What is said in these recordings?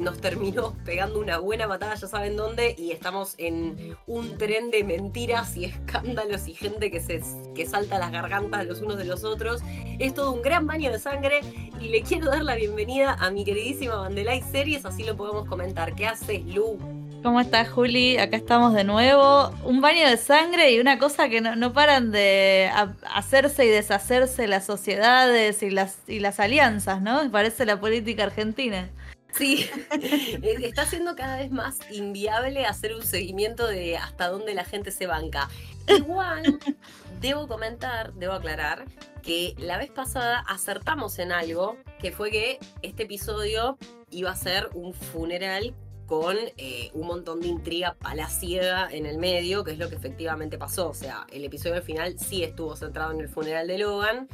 nos terminó pegando una buena matada, ya saben dónde, y estamos en un tren de mentiras y escándalos y gente que, se, que salta las gargantas los unos de los otros. Es todo un gran baño de sangre y le quiero dar la bienvenida a mi queridísima Vandelay Series, así lo podemos comentar. ¿Qué haces, Lu? ¿Cómo estás, Juli? Acá estamos de nuevo. Un baño de sangre y una cosa que no, paran de hacerse y deshacerse las sociedades y las, y las alianzas, ¿no? Parece la política argentina. Sí, está siendo cada vez más inviable hacer un seguimiento de hasta dónde la gente se banca. Igual, debo comentar, debo aclarar, que la vez pasada acertamos en algo, que fue que este episodio iba a ser un funeral con eh, un montón de intriga palaciega en el medio, que es lo que efectivamente pasó. O sea, el episodio al final sí estuvo centrado en el funeral de Logan.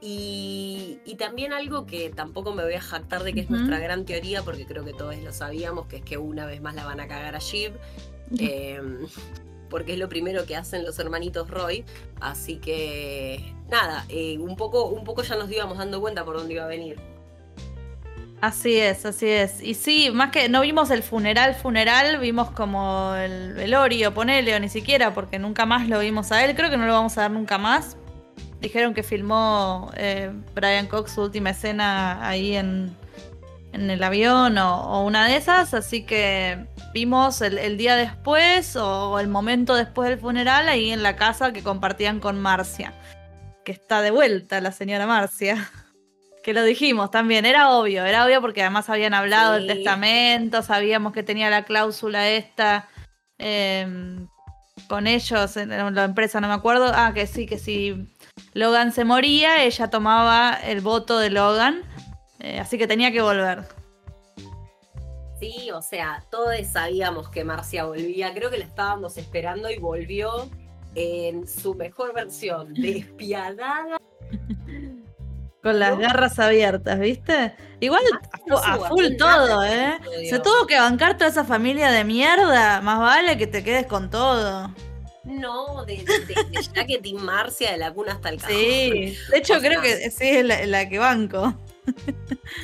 Y, también algo que tampoco me voy a jactar de que es nuestra gran teoría, porque creo que todos lo sabíamos, que es que una vez más la van a cagar a Shiv. Em, porque es lo primero que hacen los hermanitos Roy. Así que nada, eh, un, poco, un poco ya nos íbamos dando cuenta por dónde iba a venir. Así es, así es. Y sí, más que no vimos el funeral, funeral, vimos como el velorio, ponele, o ni siquiera, porque nunca más lo vimos a él. Creo que no lo vamos a ver nunca más. Dijeron que filmó eh, Brian Cox su última escena ahí en, en el avión o, una de esas, así que vimos el, el día después o el momento después del funeral ahí en la casa que compartían con Marcia, que está de vuelta la señora Marcia. Que lo dijimos también, era obvio, era obvio porque además habían hablado del testamento, sabíamos que tenía la cláusula esta em, con ellos en la empresa, no me acuerdo. Ah, que sí, que si Logan se moría, ella tomaba el voto de Logan, eh, así que tenía que volver. Sí, o sea, todos sabíamos que Marcia volvía, creo que la estábamos esperando y volvió en su mejor versión, despiadada Con las garras abiertas, ¿viste? Igual a, full todo, ¿eh? Se tuvo que bancar toda esa familia de mierda. Más vale que te quedes con todo. No, de, ya que Tim Marcia de la cuna hasta el cajón. Sí, de hecho creo que sí es la, que banco.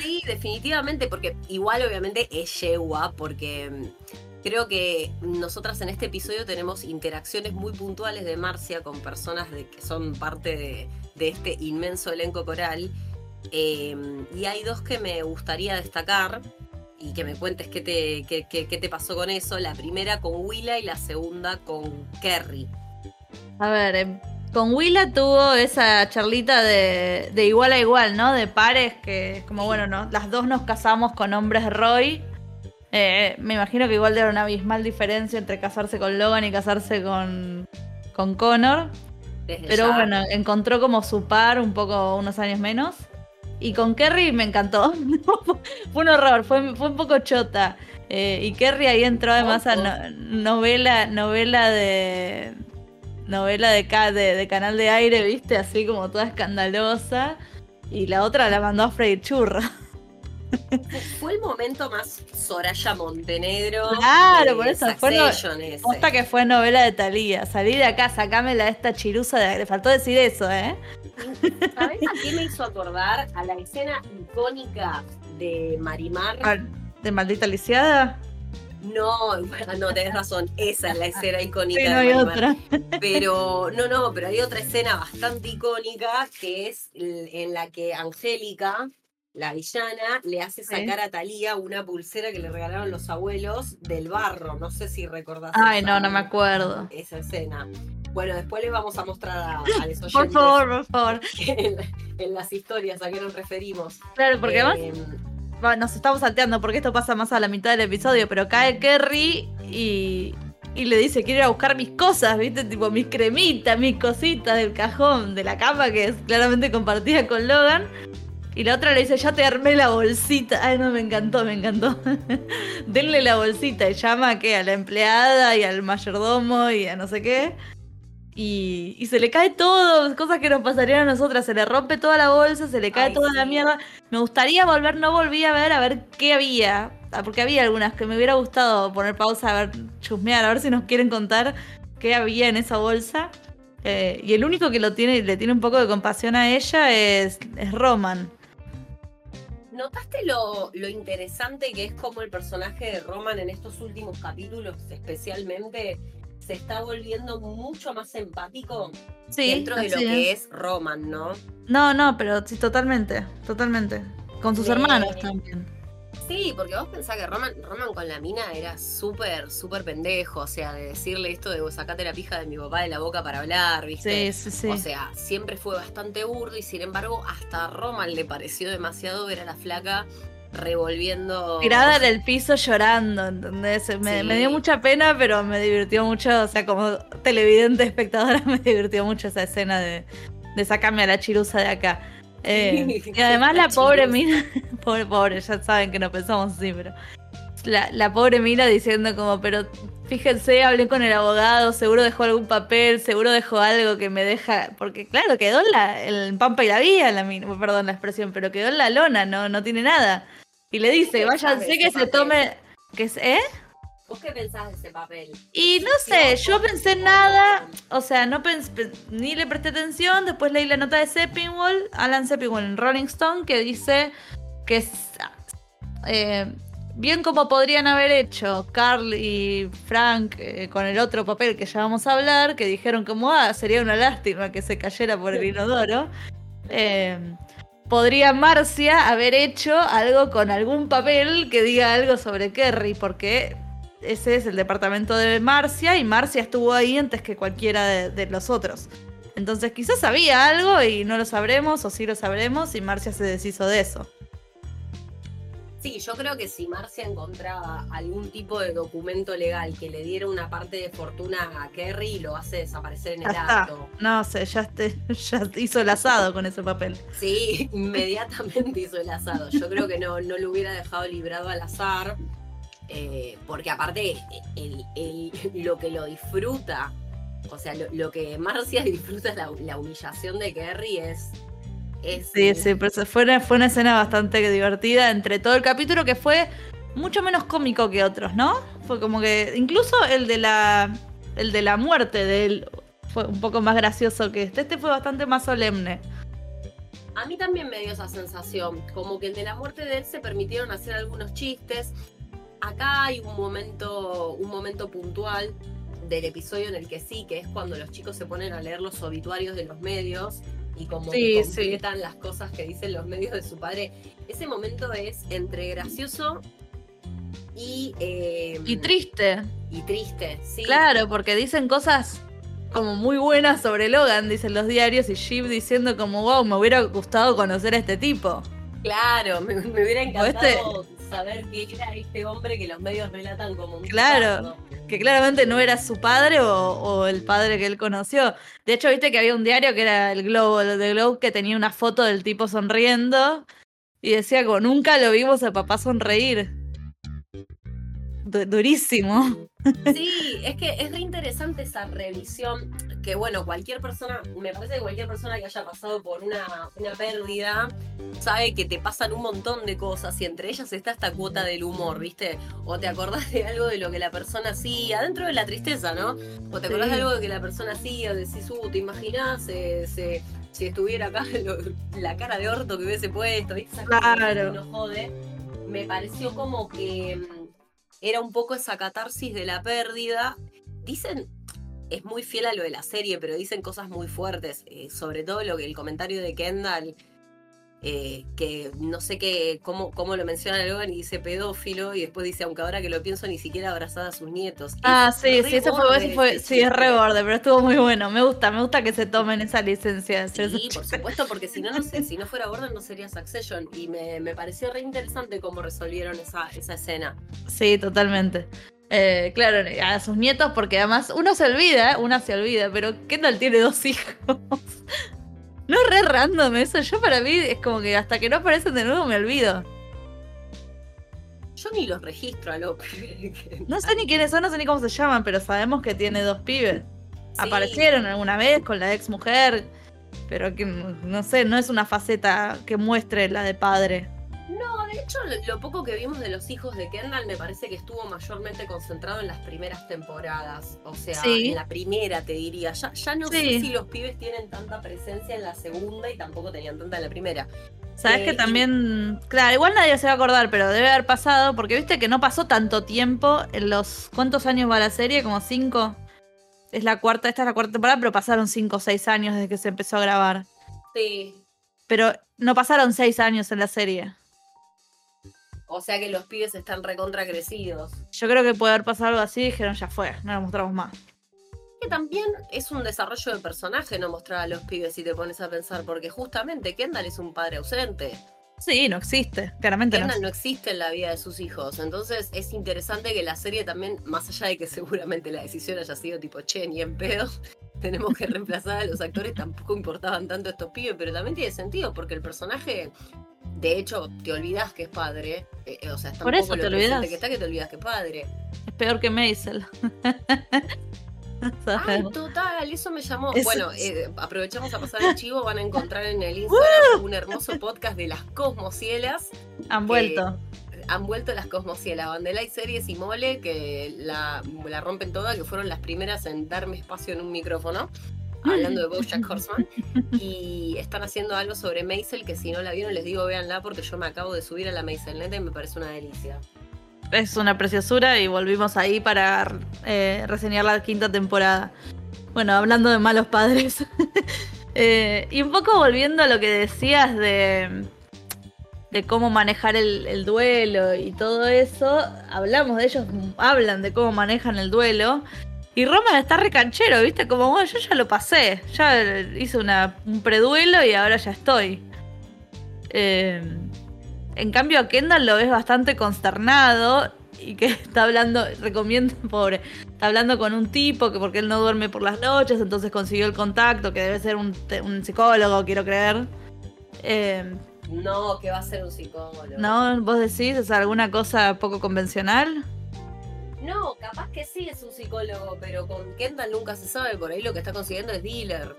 Sí, definitivamente, porque igual obviamente es yegua, porque mm, creo que nosotras en este episodio tenemos interacciones muy puntuales de Marcia con personas de, que son parte de, de este inmenso elenco coral. Em, y hay dos que me gustaría destacar y que me cuentes qué te, qué, te pasó con eso. La primera con Willa y la segunda con Kerry. A ver, em, con Willa tuvo esa charlita de, igual a igual, ¿no? De pares, que es como, bueno, ¿no? las dos nos casamos con hombres Roy. Eh, me imagino que igual era una abismal diferencia entre casarse con Logan y casarse con, con Connor. Pero bueno, encontró como su par un poco unos años menos. Y con Kerry me encantó. fue un horror, fue, fue un poco chota. Eh, y Kerry ahí entró además a novela, novela de. Novela de, de, de, canal de aire, viste, así como toda escandalosa. Y la otra la mandó a freír churra. Fue el momento más Soraya Montenegro. Claro, por eso fue. No, que fue novela de Talía. Salí de acá, sacámela de esta chirusa. le faltó decir eso, ¿eh? ¿Sabes a qué me hizo acordar? A la escena icónica de Marimar. Ah, ¿De maldita lisiada? No, no, tenés razón, esa es la escena icónica no hay otra. Pero, no, no, pero hay otra escena bastante icónica que es en la que Angélica la villana le hace sacar a Talía una pulsera que le regalaron los abuelos del barro. No sé si recordás. Ay, no, no me acuerdo. Esa escena. Bueno, después les vamos a mostrar a, a los oyentes. Por favor, por favor. En, las historias a qué nos referimos. Claro, porque además em, nos estamos salteando porque esto pasa más a la mitad del episodio, pero cae Kerry y, y le dice, quiero ir a buscar mis cosas, ¿viste? Tipo mis cremitas, mis cositas del cajón de la cama que es claramente compartida con Logan Y la otra le dice, ya te armé la bolsita. Ay, no, me encantó, me encantó. Denle la bolsita y llama ¿qué? a la empleada y al mayordomo y a no sé qué. Y, y, se le cae todo, cosas que nos pasarían a nosotras. Se le rompe toda la bolsa, se le cae toda la mierda. Me gustaría volver, no volví a ver, a ver qué había. Ah, porque había algunas que me hubiera gustado poner pausa, a ver, chusmear, a ver si nos quieren contar qué había en esa bolsa. Eh, y el único que lo tiene, le tiene un poco de compasión a ella es, es Roman. ¿Notaste lo, lo, interesante que es como el personaje de Roman en estos últimos capítulos, especialmente, se está volviendo mucho más empático dentro de lo que es Roman, ¿no? No, no, pero sí, totalmente, totalmente. Con sus hermanos también. Sí, porque vos pensás que Roman, Roman con la mina era súper, súper pendejo, o sea, de decirle esto de sacate la pija de mi papá de la boca para hablar, ¿viste? Sí, sí, sí. O sea, siempre fue bastante burdo y sin embargo hasta a Roman le pareció demasiado ver a la flaca revolviendo. Tirada en el piso llorando, ¿entendés? Me, me, dio mucha pena, pero me divirtió mucho, o sea, como televidente espectadora me divirtió mucho esa escena de, de sacarme a la chirusa de acá. Eh, y además la pobre mina, pobre, pobre, ya saben que no pensamos así, pero la, la, pobre mina diciendo como, pero fíjense, hablé con el abogado, seguro dejó algún papel, seguro dejó algo que me deja, porque claro, quedó en la, pampa y la vía, la mina, perdón la expresión, pero quedó en la lona, no, no tiene nada. Y le dice, váyanse que se tome, que es, ¿eh? ¿Vos qué pensás de ese papel? Y no sé, yo pensé nada, o sea, no pensé, ni le presté atención. Después leí la nota de Seppingwall, Alan Seppingwall en Rolling Stone, que dice que es eh, bien como podrían haber hecho Carl y Frank eh, con el otro papel que ya vamos a hablar, que dijeron como, ah, sería una lástima que se cayera por el inodoro. Eh, podría Marcia haber hecho algo con algún papel que diga algo sobre Kerry, porque ese es el departamento de Marcia y Marcia estuvo ahí antes que cualquiera de, los otros. Entonces quizás sabía algo y no lo sabremos o sí lo sabremos y Marcia se deshizo de eso. Sí, yo creo que si Marcia encontraba algún tipo de documento legal que le diera una parte de fortuna a Kerry, lo hace desaparecer en el acto. No sé, ya, ya hizo el asado con ese papel. Sí, inmediatamente hizo el asado. Yo creo que no, no lo hubiera dejado librado al azar. Eh, porque aparte, lo que lo disfruta, o sea, lo, que Marcia disfruta es la, humillación de Kerry es. sí, sí, pero fue una, fue una escena bastante divertida entre todo el capítulo que fue mucho menos cómico que otros, ¿no? Fue como que. Incluso el de la. El de la muerte de él fue un poco más gracioso que este. Este fue bastante más solemne. A mí también me dio esa sensación, como que el de la muerte de él se permitieron hacer algunos chistes, acá hay un momento, un momento puntual del episodio en el que sí, que es cuando los chicos se ponen a leer los obituarios de los medios y como que completan las cosas que dicen los medios de su padre. Ese momento es entre gracioso y... Em, y triste. Y triste, sí. Claro, porque dicen cosas como muy buenas sobre Logan, dicen los diarios, y Jeep diciendo como, wow, me hubiera gustado conocer a este tipo. Claro, me, hubiera encantado saber qué era este hombre que los medios relatan como un Claro, que claramente no era su padre o, el padre que él conoció. De hecho, viste que había un diario que era el Globo, el de Globo, que tenía una foto del tipo sonriendo y decía como nunca lo vimos a papá sonreír. Durísimo. Sí, es que es re interesante esa revisión que bueno, cualquier persona, me parece que cualquier persona que haya pasado por una, una pérdida sabe que te pasan un montón de cosas y entre ellas está esta cuota del humor, ¿viste? O te acordás de algo de lo que la persona hacía, dentro de la tristeza, ¿no? O te acordás de algo de que la persona hacía, decís, uh, te imaginás si estuviera acá la cara de orto que hubiese puesto, ¿viste? Claro. No jode. Me pareció como que mm, era un poco esa catarsis de la pérdida. Dicen, es muy fiel a lo de la serie, pero dicen cosas muy fuertes, eh, sobre todo lo que el comentario de Kendall, eh, que no sé qué, cómo, cómo lo menciona Logan y dice pedófilo, y después dice, aunque ahora que lo pienso, ni siquiera abrazada a sus nietos. Ah, sí, sí, eso fue, sí, es re borde, pero estuvo muy bueno. Me gusta, me gusta que se tomen esa licencia. Sí, por supuesto, porque si no, no sé, si no fuera borde no sería Succession. Y me, me pareció re interesante cómo resolvieron esa, esa escena. Sí, totalmente. Eh, claro, a sus nietos, porque además uno se olvida, una se olvida, pero Kendall tiene dos hijos. No es re random eso. Yo para mí es como que hasta que no aparecen de nuevo me olvido. Yo ni los registro a los No sé ni quiénes son, no sé ni cómo se llaman, pero sabemos que tiene dos pibes. Aparecieron alguna vez con la ex mujer, pero que no sé, no es una faceta que muestre la de padre. No, hecho, lo, poco que vimos de los hijos de Kendall me parece que estuvo mayormente concentrado en las primeras temporadas. O sea, en la primera te diría. Ya, ya no sé si los pibes tienen tanta presencia en la segunda y tampoco tenían tanta en la primera. Sabes que eh, también, claro, igual nadie se va a acordar, pero debe haber pasado, porque viste que no pasó tanto tiempo en los. ¿Cuántos años va la serie? ¿Como cinco? Es la cuarta, esta es la cuarta temporada, pero pasaron cinco o seis años desde que se empezó a grabar. Sí. Pero no pasaron seis años en la serie. O sea que los pibes están recontra crecidos. Yo creo que puede haber pasado algo así y dijeron ya fue, no lo mostramos más. Que también es un desarrollo de personaje no mostrar a los pibes si te pones a pensar, porque justamente Kendall es un padre ausente. Sí, no existe, claramente Kendall no. existe en la vida de sus hijos. Entonces es interesante que la serie también, más allá de que seguramente la decisión haya sido tipo, che, ni en pedo, tenemos que reemplazar a los actores, tampoco importaban tanto estos pibes, pero también tiene sentido, porque el personaje de hecho, te olvidas que es padre. Eh, o sea, está Por eso te olvidas. que está que te olvidas que es padre. Es peor que Maisel. Ay, total, eso me llamó. Bueno, eh, aprovechamos a pasar el chivo. Van a encontrar en el Instagram un hermoso podcast de las Cosmocielas. Han vuelto. Han vuelto las Cosmocielas. Bandela y series y mole que la, la rompen toda, que fueron las primeras en darme espacio en un micrófono hablando de Bojack Horseman, y están haciendo algo sobre Maisel, que si no la vieron les digo véanla porque yo me acabo de subir a la Maisel Neta y me parece una delicia. Es una preciosura y volvimos ahí para eh, reseñar la quinta temporada. Bueno, hablando de malos padres. Eh, y un poco volviendo a lo que decías de, de cómo manejar el, el, duelo y todo eso, hablamos de ellos, hablan de cómo manejan el duelo. Y Roman está recanchero, ¿viste? Como, bueno, yo ya lo pasé. Ya hice una, un preduelo y ahora ya estoy. Eh, en cambio, a Kendall lo ves bastante consternado y que está hablando, recomiendo, pobre, está hablando con un tipo que porque él no duerme por las noches, entonces consiguió el contacto, que debe ser un, psicólogo, quiero creer. Eh, no, que va a ser un psicólogo. ¿No? ¿Vos decís? ¿Es alguna cosa poco convencional? No, capaz que sí es un psicólogo, pero con Kendall nunca se sabe, por ahí lo que está consiguiendo es dealer.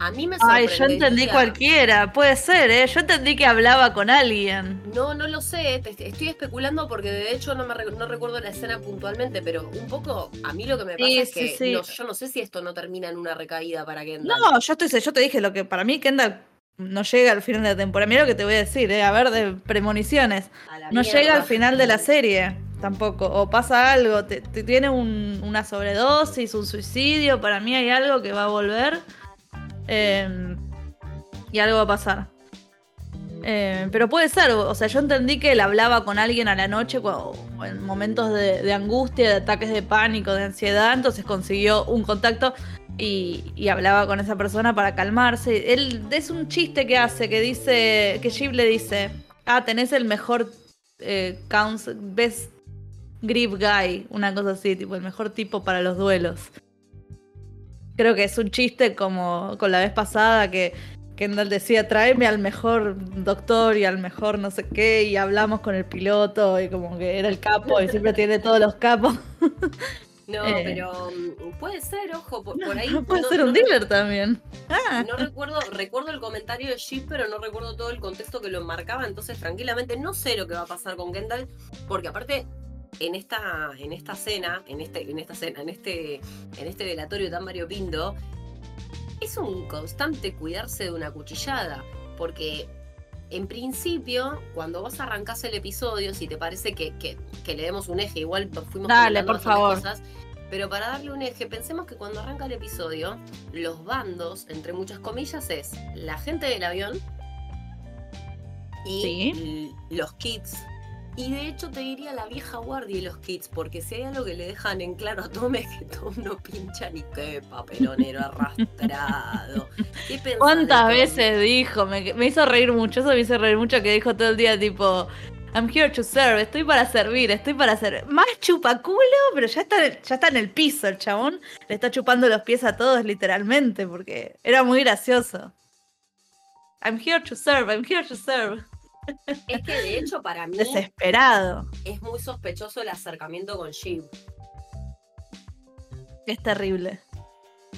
A mí me Ay, yo entendí cualquiera, puede ser, ¿eh? Yo entendí que hablaba con alguien. No, no lo sé, estoy especulando porque de hecho no, me no recuerdo la escena puntualmente, pero un poco a mí lo que me pasa es que yo no sé si esto no termina en una recaída para Kendall. No, yo, estoy, yo te dije lo que para mí Kendall no llega al final de la temporada. Mira lo que te voy a decir, ¿eh? a ver, de premoniciones. No llega al final de la serie tampoco. O pasa algo, te, tiene una sobredosis, un suicidio, para mí hay algo que va a volver em, y algo va a pasar. Em, pero puede ser, o sea, yo entendí que él hablaba con alguien a la noche en momentos de, angustia, de ataques de pánico, de ansiedad, entonces consiguió un contacto y, hablaba con esa persona para calmarse. Él es un chiste que hace, que dice, que Jeep le dice, ah, tenés el mejor eh, best grip guy, una cosa así, tipo el mejor tipo para los duelos. Creo que es un chiste como con la vez pasada que Kendall decía, tráeme al mejor doctor y al mejor no sé qué, y hablamos con el piloto y como que era el capo y siempre tiene todos los capos. No, eh. pero mm, puede ser, ojo, por, ahí. Puede ser un dealer también. Ah. No recuerdo, recuerdo el comentario de Jeep, pero no recuerdo todo el contexto que lo marcaba, entonces tranquilamente no sé lo que va a pasar con Kendall, porque aparte en esta, en esta cena, en este, en esta cena, en este, en este velatorio tan variopinto, es un constante cuidarse de una cuchillada, porque en principio, cuando vos arrancás el episodio, si te parece que, que, le demos un eje, igual fuimos Dale, por favor. cosas, pero para darle un eje, pensemos que cuando arranca el episodio, los bandos, entre muchas comillas, es la gente del avión y los kids y de hecho te diría la vieja guardia y los kids, porque si hay algo que le dejan en claro a Tom es que Tom no pincha ni qué papelonero arrastrado. ¿Cuántas veces dijo? Me, hizo reír mucho, eso me hizo reír mucho que dijo todo el día tipo, I'm here to serve, estoy para servir, estoy para servir. Más chupaculo, pero ya está, ya está en el piso el chabón. Le está chupando los pies a todos literalmente, porque era muy gracioso. I'm here to serve, I'm here to serve. Es que de hecho para mí Desesperado. es muy sospechoso el acercamiento con Shiv. Es terrible.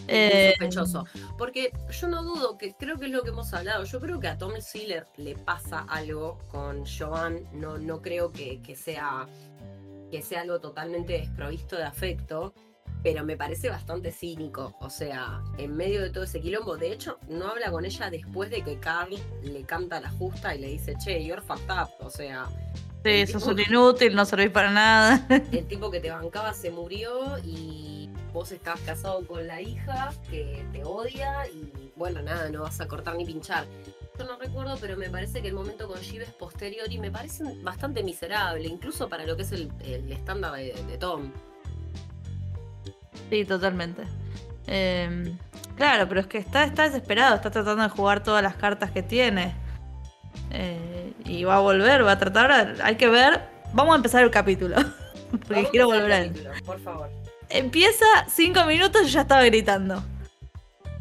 Es Eh, muy sospechoso. Porque yo no dudo que creo que es lo que hemos hablado. Yo creo que a Tom Sealer le pasa algo con Joan. No, no creo que, que sea que sea algo totalmente desprovisto de afecto. Pero me parece bastante cínico. O sea, en medio de todo ese quilombo. De hecho, no habla con ella después de que Carl le canta la justa y le dice, che, you're fucked up. O sea, sí, sos un inútil, no servís para nada. el tipo que te bancaba se murió y vos estás casado con la hija que te odia y bueno, nada, no vas a cortar ni pinchar. Yo no recuerdo, pero me parece que el momento con Shiv es posterior y me parece bastante miserable, incluso para lo que es el, el estándar de, de Tom. Sí, totalmente. Eh, claro, pero es que está, está desesperado, está tratando de jugar todas las cartas que tiene. Eh, y va a volver, va a tratar. a- Hay que ver. Vamos a empezar el capítulo. Porque Vamos quiero volver a capítulo, Por favor. Empieza cinco minutos y ya estaba gritando.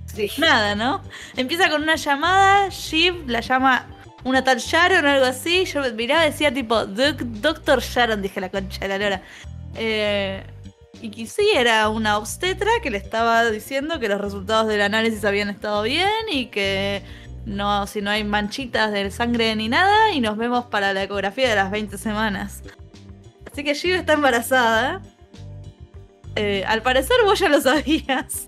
Sí. Nada, ¿no? Empieza con una llamada, Shiv la llama una tal Sharon o algo así. Yo miraba y decía tipo, "Doc- Doctor Sharon, dije la concha de la lora. Eh, y que sí, era una obstetra que le estaba diciendo que los resultados del análisis habían estado bien y que no, si no hay manchitas de sangre ni nada, y nos vemos para la ecografía de las 20 semanas. Así que Shiv está embarazada. Eh, al parecer vos ya lo sabías.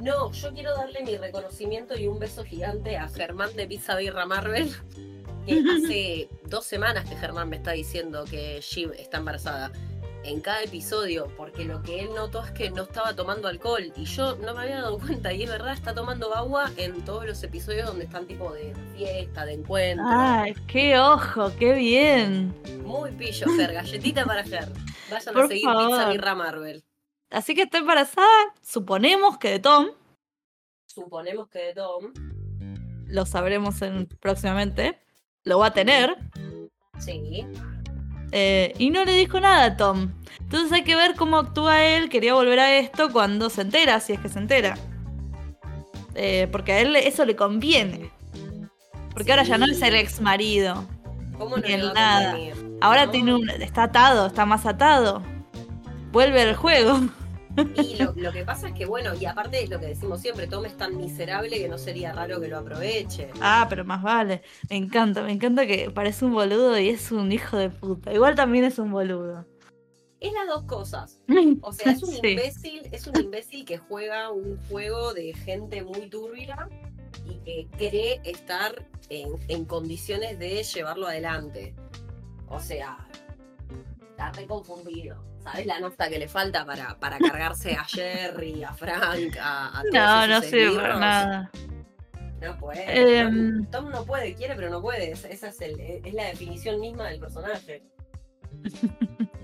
No, yo quiero darle mi reconocimiento y un beso gigante a Germán de Pizza Birra Marvel. Que hace dos semanas que Germán me está diciendo que Shiv está embarazada. En cada episodio, porque lo que él notó es que no estaba tomando alcohol. Y yo no me había dado cuenta, y es verdad, está tomando agua en todos los episodios donde están tipo de fiesta, de encuentro. ¡Ay, qué ojo! ¡Qué bien! Muy pillo, Ger, galletita para Ger. Vayan Por a seguir favor. Pizza Birra Marvel. Así que está embarazada, suponemos que de Tom, Suponemos que de Tom. lo sabremos en- próximamente, lo va a tener, Sí. Eh, y no le dijo nada a Tom. Entonces hay que ver cómo actúa él, quería volver a esto cuando se entera, si es que se entera. Eh, porque a él eso le conviene. Porque ahora ya no es el ex marido. ¿Cómo no Ni el nada. Ahora No. tiene un, está atado, está más atado. Vuelve al juego. Y lo, lo que pasa es que, bueno, y aparte lo que decimos siempre, Tom es tan miserable que no sería raro que lo aproveche. Ah, pero más vale. Me encanta, me encanta que parece un boludo y es un hijo de puta. Igual también es un boludo. Es las dos cosas. O sea, es un Sí. imbécil, es un imbécil que juega un juego de gente muy turbia y que cree estar en, en condiciones de llevarlo adelante. O sea, está re confundido. ¿Sabes la nafta que le falta para, para cargarse a Jerry, a Frank, a, a todos No, no sirve para nada. No puede. Em. Tom, Tom no puede, quiere, pero no puede. Esa esa es, el- es la definición misma del personaje.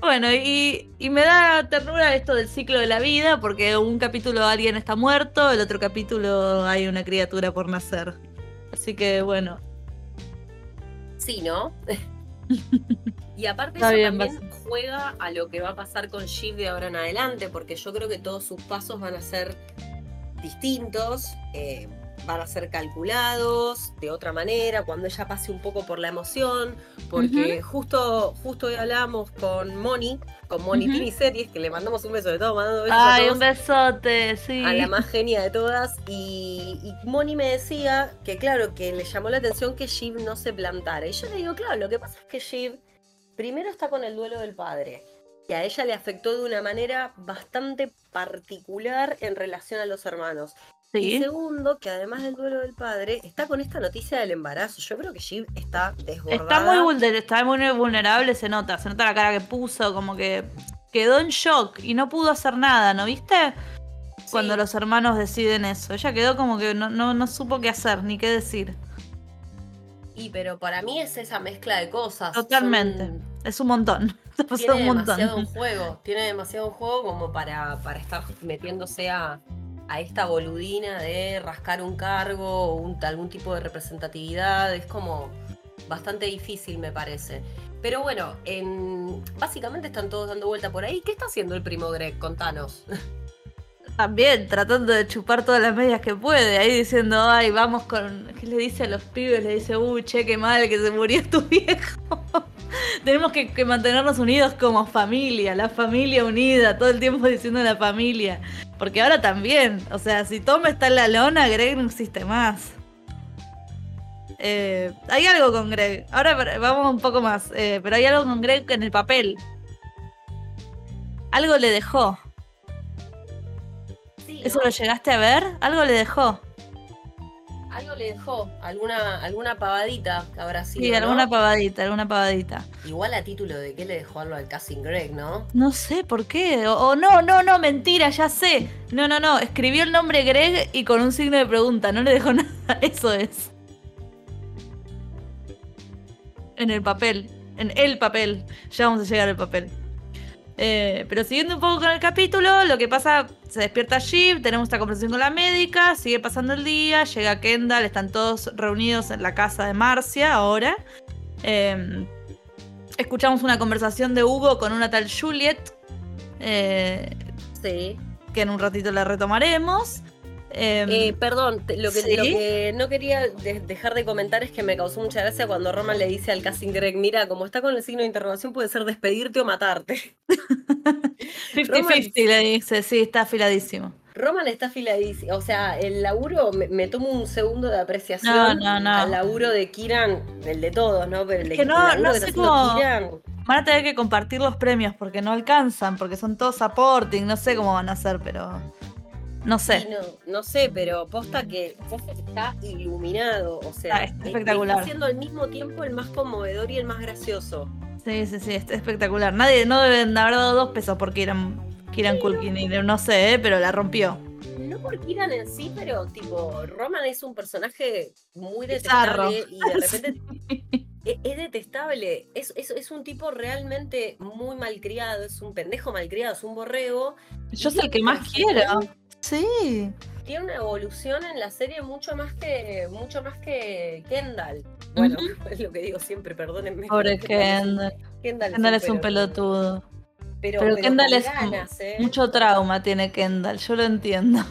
Bueno, y, y me da ternura esto del ciclo de la vida, porque un capítulo alguien está muerto, el otro capítulo hay una criatura por nacer. Así que bueno, Sí, ¿no? y aparte Está eso bien, también juega a lo que va a pasar con Shiv de ahora en adelante, porque yo creo que todos sus pasos van a ser distintos, eh, van a ser calculados de otra manera, cuando ella pase un poco por la emoción, porque justo, justo hoy hablamos con Moni, con Moni. Tini Series, que le mandamos un beso de todo, mandando besos a ay, todos. un besote, sí. a la más genia de todas. Y, y Moni me decía que, claro, que le llamó la atención que Shiv no se plantara. Y yo le digo, claro, lo que pasa es que Shiv primero está con el duelo del padre. Y a ella le afectó de una manera bastante particular en relación a los hermanos. Y segundo, que además del duelo del padre, está con esta noticia del embarazo. Yo creo que Shiv está desbordada. Está muy, vulner- está muy vulnerable, se nota, se nota la cara que puso, como que quedó en shock y no pudo hacer nada, ¿no viste? Cuando los hermanos deciden eso. Ella quedó como que no, no, no supo qué hacer ni qué decir. Y pero para mí es esa mezcla de cosas. Totalmente. Son- Es un montón. Tiene un montón. demasiado en juego, tiene demasiado en juego como para, para estar metiéndose a, a esta boludina de rascar un cargo o un, algún tipo de representatividad. Es como, bastante difícil, me parece. Pero bueno, en- básicamente están todos dando vuelta por ahí. ¿Qué está haciendo el primo Greg? Contanos. También tratando de chupar todas las medias que puede, ahí diciendo, ay, vamos con. ¿Qué le dice a los pibes? Le dice, uy, che, qué mal que se murió tu viejo. Tenemos que, mantenernos unidos como familia, la familia unida, todo el tiempo diciendo la familia. Porque ahora también, o sea, si Tom está en la lona, Greg no existe más. Eh, hay algo con Greg. Ahora vamos un poco más. eh, pero hay algo con Greg en el papel. Algo le dejó. ¿Eso lo llegaste a ver? Algo le dejó. Algo le dejó, alguna, alguna pavadita que habrá sido. Sí, ¿no? alguna pavadita, alguna pavadita. Igual a título de qué le dejó algo al Cousin Greg, ¿no? No sé por qué. O, o no, no, no, mentira, ya sé. No, no, no. Escribió el nombre Greg y con un signo de pregunta. No le dejó nada. Eso es. En el papel. En el papel. Ya vamos a llegar al papel. Eh, pero siguiendo un poco con el capítulo, lo que pasa, se despierta Jeep, tenemos esta conversación con la médica, sigue pasando el día, llega Kendall, están todos reunidos en la casa de Marcia ahora. Eh, escuchamos una conversación de Hugo con una tal Juliet, eh, Sí. que en un ratito la retomaremos. Eh, Eh, perdón, lo que, ¿sí? lo que no quería de- dejar de comentar es que me causó mucha gracia cuando Roman le dice al Cousin Greg, mira, como está con el signo de interrogación puede ser despedirte o matarte. 50-50 le dice, sí, está afiladísimo. Roman está afiladísimo, o sea, el laburo, me, me tomo un segundo de apreciación No, no, no. al laburo de Kiran, el de todos, ¿no? Pero el, de- que no- el no sé cómo- Kiran, Van a tener que compartir los premios porque no alcanzan, porque son todos supporting, no sé cómo van a hacer, pero no Sí, sé. no, no sé, pero posta que está iluminado. O sea, está espectacular. Está siendo al mismo tiempo el más conmovedor y el más gracioso. Sí, sí, sí, está espectacular. Nadie, no deben haber dado dos pesos por Kieran, Kieran Culkin, y no sé, eh, pero la rompió. No por Kiran en sí, pero tipo, Roman es un personaje muy Bizarro. detestable y de repente e- es, detestable. Es, es, es un tipo realmente muy malcriado, es un pendejo malcriado, es un borrego. Yo soy el que más quiero. Sí. Tiene una evolución en la serie mucho más que mucho más que Kendall. Bueno, es lo que digo siempre, perdónenme. Pobre Kendall. Kendall, Kendall es un pelotudo. Pero, Pero pero Kendall es ganas, ¿eh? Mucho trauma tiene Kendall, yo lo entiendo.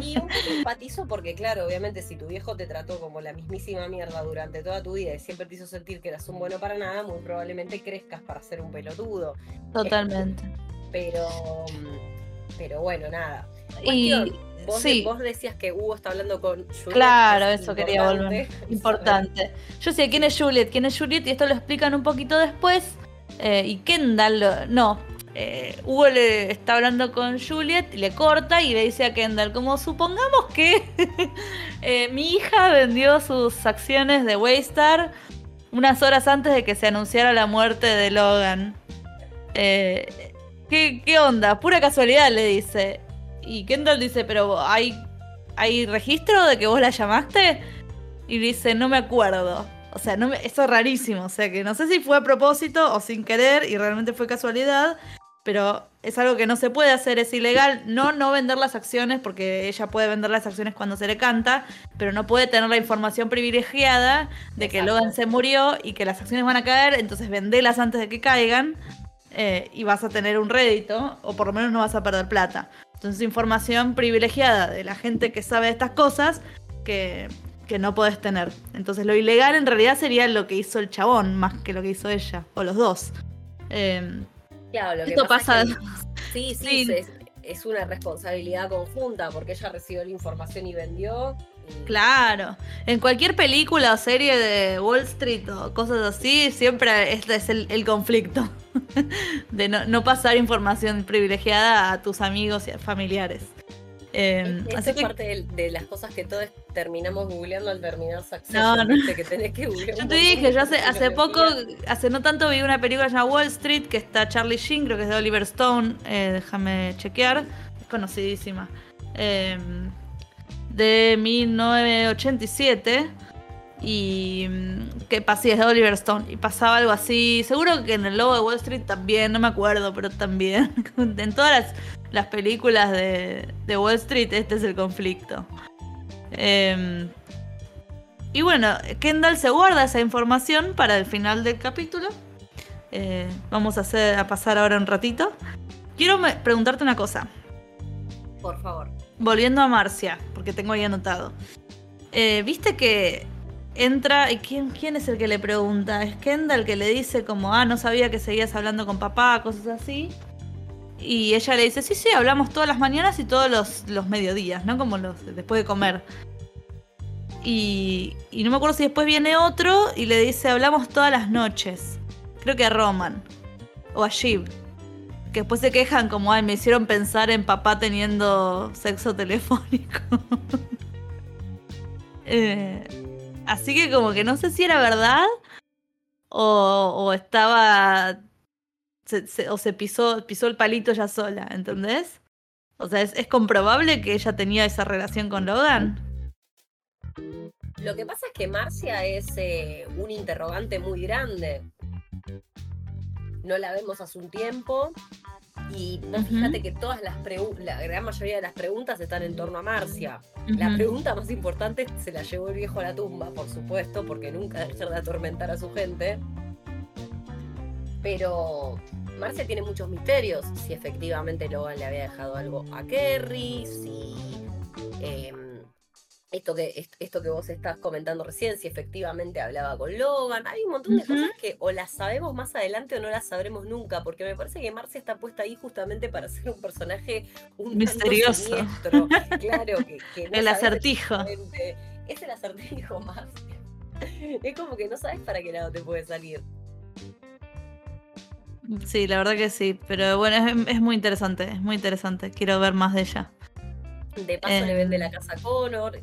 Y un poco empatizo porque, claro, obviamente si tu viejo te trató como la mismísima mierda durante toda tu vida y siempre te hizo sentir que eras un bueno para nada, muy probablemente crezcas para ser un pelotudo. Totalmente. Pero, pero bueno, nada. Y vos, sí, vos decías que Hugo está hablando con Juliet, Claro, que es eso quería volver. importante. Yo sé quién es Juliet, quién es Juliet, y esto lo explican un poquito después. Eh, y Kendall, lo- no. eh, Hugo le está hablando con Juliet y le corta y le dice a Kendall, como supongamos que eh, mi hija vendió sus acciones de Waystar unas horas antes de que se anunciara la muerte de Logan. Eh, ¿qué, ¿Qué onda? Pura casualidad, le dice. Y Kendall dice, pero hay, ¿hay registro de que vos la llamaste? Y dice, no me acuerdo. O sea, no me- eso es rarísimo. O sea, que no sé si fue a propósito o sin querer y realmente fue casualidad. Pero es algo que no se puede hacer, es ilegal. No, no vender las acciones, porque ella puede vender las acciones cuando se le canta, pero no puede tener la información privilegiada de que Exacto. Logan se murió y que las acciones van a caer, entonces vendelas antes de que caigan eh, y vas a tener un rédito, o por lo menos no vas a perder plata. Entonces, información privilegiada de la gente que sabe de estas cosas que, que no podés tener. Entonces, lo ilegal en realidad sería lo que hizo el chabón, más que lo que hizo ella, o los dos. Eh, Claro, lo que Esto pasa, pasa- es que- sí, sí, Sí. Es, es una responsabilidad conjunta porque ella recibió la información y vendió. Claro, en cualquier película o serie de Wall Street o cosas así, siempre este es el, el conflicto de no, no pasar información privilegiada a tus amigos y a familiares. Eh, Esto así es que, parte de, de las cosas que todos terminamos googleando al terminar No, Succession, no. viste, que tenés que googlear. yo te dije, yo hace, poco, hace no tanto vi una película llamada Wall Street que está Charlie Sheen, creo que es de Oliver Stone, eh, déjame chequear, es conocidísima. Eh, de 1987 y mm, que pasé es de Oliver Stone y pasaba algo así seguro que en el logo de Wall Street también no me acuerdo pero también en todas las, las películas de, de Wall Street este es el conflicto Em, y bueno, Kendall se guarda esa información para el final del capítulo. Eh, vamos a, hacer, a pasar ahora un ratito. Quiero preguntarte una cosa. Por favor. Volviendo a Marcia, porque tengo ahí anotado. Eh, Viste que entra y ¿quién, quién es el que le pregunta? Es Kendall que le dice como, ah, no sabía que seguías hablando con papá, cosas así. Y ella le dice, sí, sí, hablamos todas las mañanas y todos los, mediodías, ¿no? Como los después de comer. Y, y, no me acuerdo si después viene otro y le dice, hablamos todas las noches. Creo que a Roman. O a Shiv. Que después se quejan como, ay, me hicieron pensar en papá teniendo sexo telefónico. eh, Así que como que no sé si era verdad o, estaba... o se pisó, pisó el palito ya sola, ¿entendés? O sea, ¿es, comprobable que ella tenía esa relación con Logan? Lo que pasa es que Marcia es eh, un interrogante muy grande. No la vemos hace un tiempo. Y fíjate que todas las la gran mayoría de las preguntas están en torno a Marcia. La pregunta más importante se la llevó el viejo a la tumba, por supuesto, porque nunca dejar de atormentar a su gente. Pero Marcia tiene muchos misterios. Si efectivamente Logan le había dejado algo a Kerry, si. Em, esto que, esto que vos estás comentando recién, si efectivamente hablaba con Logan. Hay un montón de cosas que o las sabemos más adelante o no las sabremos nunca, porque me parece que Marcia está puesta ahí justamente para ser un personaje un misterioso. claro, que, el acertijo. Es el acertijo más. Es como que no sabes para qué lado te puede salir. Sí, la verdad que sí, pero bueno, es, muy interesante, es muy interesante. Quiero ver más de ella. De paso le vende la em, casa a Connor.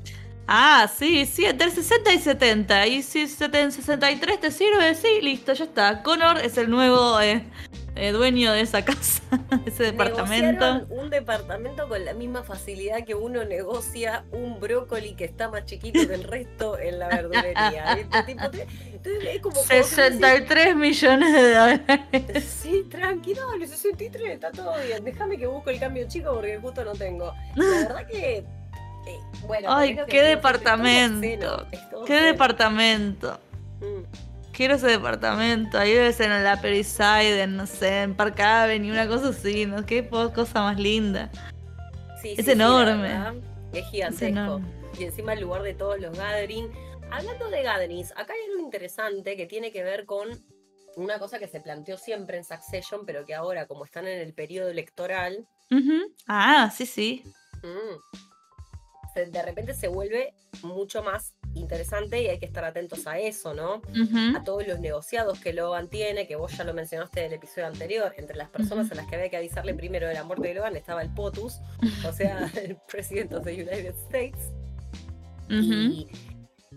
Ah, sí, sí, entre 60 y 70. Y si en 63 te sirve, sí, listo, ya está. Connor es el nuevo eh, eh, dueño de esa casa, ese departamento. Un departamento con la misma facilidad que uno negocia un brócoli que está más chiquito que el resto en la verdulería. 63 millones de dólares. Sí, tranquilo, 63, está todo bien. Déjame que busco el cambio chico porque justo no tengo. La verdad que eh, bueno, Ay, qué departamento. qué departamento. Mm. Quiero ese departamento. Ahí debe ser en la Periside, en no sé, en Park Avenue, una cosa así, ¿no? Qué cosa más linda. Sí, es enorme. es gigantesco. y encima el lugar de todos los gatherings. Hablando de gatherings, acá hay algo interesante que tiene que ver con una cosa que se planteó siempre en Succession, pero que ahora, como están en el periodo electoral. Ah, sí, sí. Mm, de repente se vuelve mucho más interesante y hay que estar atentos a eso, ¿no? A todos los negociados que Logan tiene, que vos ya lo mencionaste en el episodio anterior, entre las personas a las que había que avisarle primero de la muerte de Logan estaba el POTUS, o sea, el presidente de los United States.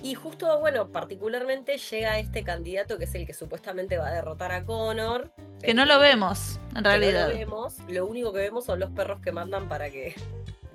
y, justo, bueno, particularmente llega este candidato que es el que supuestamente va a derrotar a Connor. Que no lo vemos, en realidad. No lo vemos, lo único que vemos son los perros que mandan para que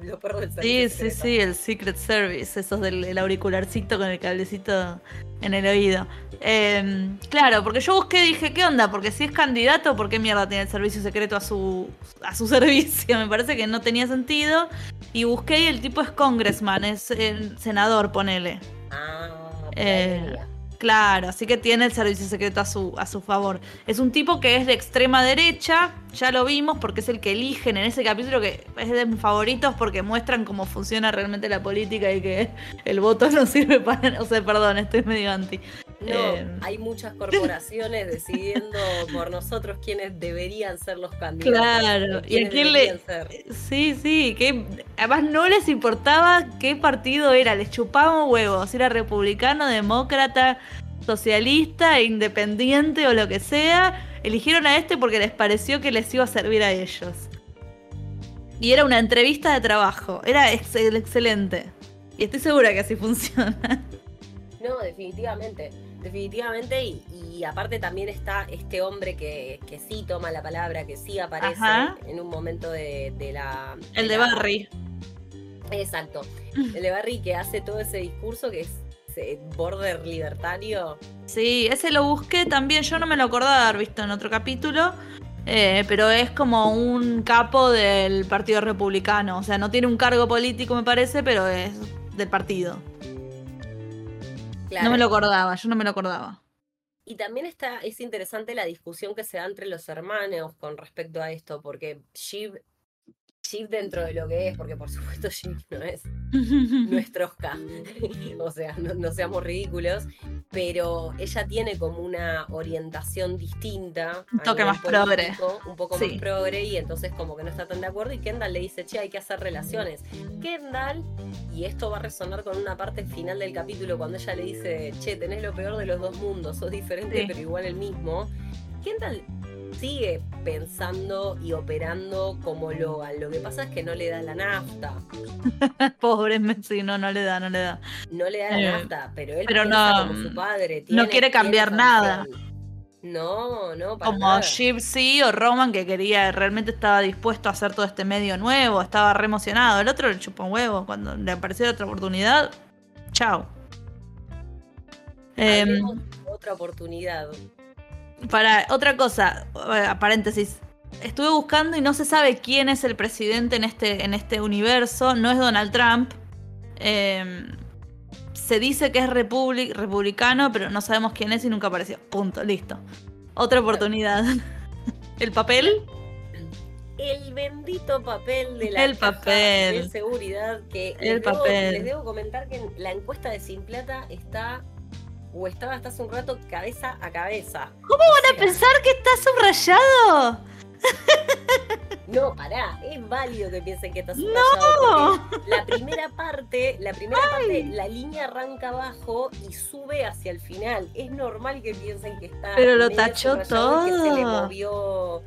los perros del Sí, sí, sí, el Secret Service, esos del auricularcito con el cablecito en el oído. Em, claro, porque yo busqué y dije, ¿qué onda? Porque si es candidato, ¿por qué mierda tiene el servicio secreto a su, a su servicio? Me parece que no tenía sentido. Y busqué y el tipo es congressman, es el senador, ponele. Ah, eh, Claro, así que tiene el servicio secreto a su, a su favor. Es un tipo que es de extrema derecha, ya lo vimos porque es el que eligen en ese capítulo que es de mis favoritos porque muestran cómo funciona realmente la política y que el voto no sirve para... O sea, perdón, estoy medio anti. No, eh, hay muchas corporaciones decidiendo por nosotros quiénes deberían ser los candidatos. Claro, y a quién le. Sí, sí, que además no les importaba qué partido era, les chupaban huevos, si era republicano, demócrata, socialista, independiente o lo que sea. Eligieron a este porque les pareció que les iba a servir a ellos. Y era una entrevista de trabajo, era excelente. Y estoy segura que así funciona. No, definitivamente definitivamente. Y, aparte también está este hombre que, que, sí toma la palabra, que sí aparece en un momento de, la... El de, Barry. Exacto. El de Barry que hace todo ese discurso que es border libertario. Sí, ese lo busqué también. Yo no me lo acordaba de haber visto en otro capítulo. Eh, pero es como un capo del Partido Republicano. O sea, no tiene un cargo político, me parece, pero es del partido. No me lo acordaba, yo no me lo acordaba. Y también está, es interesante la discusión que se da entre los hermanos con respecto a esto, porque Shiv Dentro de lo que es, porque por supuesto no es nuestro K, o sea, no, seamos ridículos, pero ella tiene como una orientación distinta. Un toque más progre. Un poco más progre y entonces como que no está tan de acuerdo y Kendall le dice, che, hay que hacer relaciones. Kendall, y esto va a resonar con una parte final del capítulo cuando ella le dice, che, tenés lo peor de los dos mundos, sos diferente pero igual el mismo. Kendall sigue pensando y operando como Logan. Lo que pasa es que no le da la nafta. Pobre Messi, no, no le da, no le da. No le da la eh, nafta, pero él pero no, como su padre. no quiere cambiar nada. No, no, para Como Gypsy o Roman que quería, realmente estaba dispuesto a hacer todo este medio nuevo, estaba re emocionado. El otro le chupó un huevo. Cuando le apareció otra oportunidad, chao. Em, otra oportunidad. Para otra cosa, eh, paréntesis. Estuve buscando y no se sabe quién es el presidente en este, en este universo. No es Donald Trump. Em, se dice que es republicano, pero no sabemos quién es y nunca apareció. Punto, listo. Otra oportunidad. ¿El papel? El bendito papel de la el papel. de seguridad que el papel. les debo comentar que la encuesta de Sin Plata está o estaba hasta hace un rato cabeza a cabeza. ¿Cómo van a pensar que está subrayado? No, pará, es válido que piensen que está subrayado. No. La primera parte, la primera parte, la línea arranca abajo y sube hacia el final. Es normal que piensen que está. Pero lo tachó todo. Y que se le movió.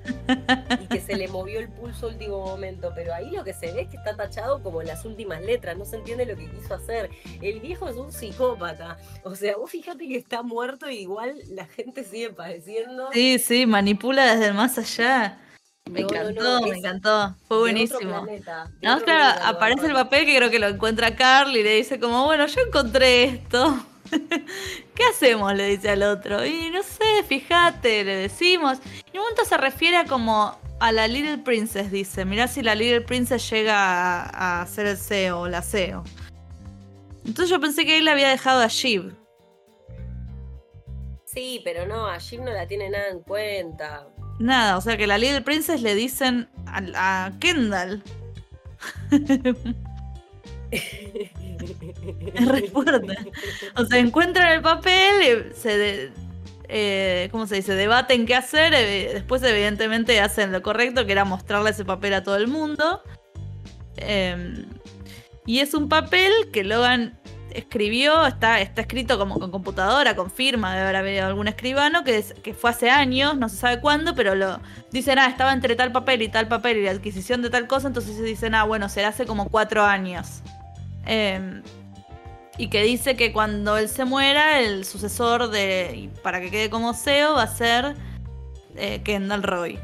y que se le movió el pulso último momento. Pero ahí lo que se ve es que está tachado como en las últimas letras. No se entiende lo que quiso hacer. El viejo es un psicópata. O sea, vos fíjate que está muerto y igual la gente sigue padeciendo. Sí, sí, manipula desde el más allá. Me encantó, me encantó. Fue buenísimo. no, claro, aparece el papel que creo que lo encuentra Carl y le dice como, bueno, yo encontré esto. ¿Qué hacemos? Le dice al otro. Y no sé, fíjate, le decimos. Y un momento se refiere como a la Little Princess, dice. Mirá si la Little Princess llega a, a ser el CEO o la CEO. Entonces yo pensé que él le había dejado a Shiv. Sí, pero no, a Shiv no la tiene nada en cuenta. Nada, o sea que la Little Princess le dicen a, Kendall. es re. O sea, encuentran el papel, se eh, ¿cómo se dice? Debaten qué hacer. Eh, después, evidentemente, hacen lo correcto, que era mostrarle ese papel a todo el mundo. Em, y es un papel que Logan escribió, está, está escrito como con computadora, con firma, debe haber habido algún escribano, que, que fue hace años, no se sabe cuándo, pero lo dicen, ah, estaba entre tal papel y tal papel y la adquisición de tal cosa, entonces dicen, ah, bueno, será hace como cuatro años. Em, y que dice que cuando él se muera, el sucesor de, para que quede como CEO, va a ser eh, Kendall Roy.